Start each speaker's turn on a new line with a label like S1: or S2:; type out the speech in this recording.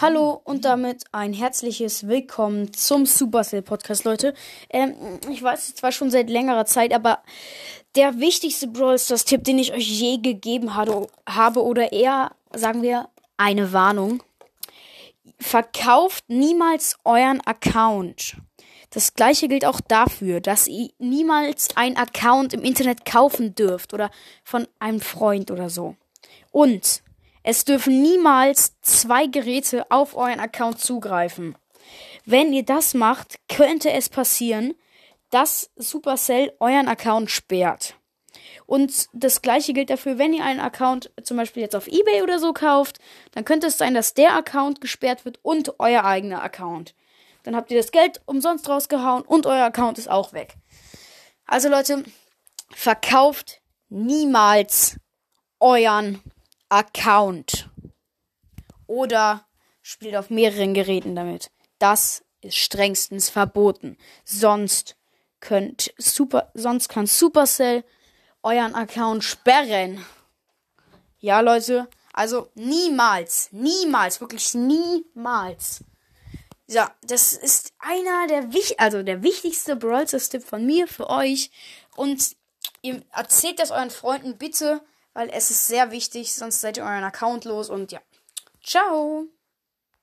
S1: Hallo und damit ein herzliches Willkommen zum Supercell Podcast, Leute. Ähm, ich weiß es zwar schon seit längerer Zeit, aber der wichtigste Brawl Stars Tipp, den ich euch je gegeben habe, oder eher, sagen wir, eine Warnung. Verkauft niemals euren Account. Das gleiche gilt auch dafür, dass ihr niemals einen Account im Internet kaufen dürft oder von einem Freund oder so. Und es dürfen niemals zwei Geräte auf euren Account zugreifen. Wenn ihr das macht, könnte es passieren, dass Supercell euren Account sperrt. Und das gleiche gilt dafür, wenn ihr einen Account zum Beispiel jetzt auf eBay oder so kauft, dann könnte es sein, dass der Account gesperrt wird und euer eigener Account. Dann habt ihr das Geld umsonst rausgehauen und euer Account ist auch weg. Also Leute, verkauft niemals euren Account. Oder spielt auf mehreren Geräten damit. Das ist strengstens verboten. Sonst könnt Super, sonst kann Supercell euren Account sperren. Ja, Leute, also niemals, niemals, wirklich niemals. Ja, das ist einer der wich also der wichtigste Brawl Tipp von mir für euch und ihr erzählt das euren Freunden bitte weil es ist sehr wichtig, sonst seid ihr euren Account los und ja. Ciao!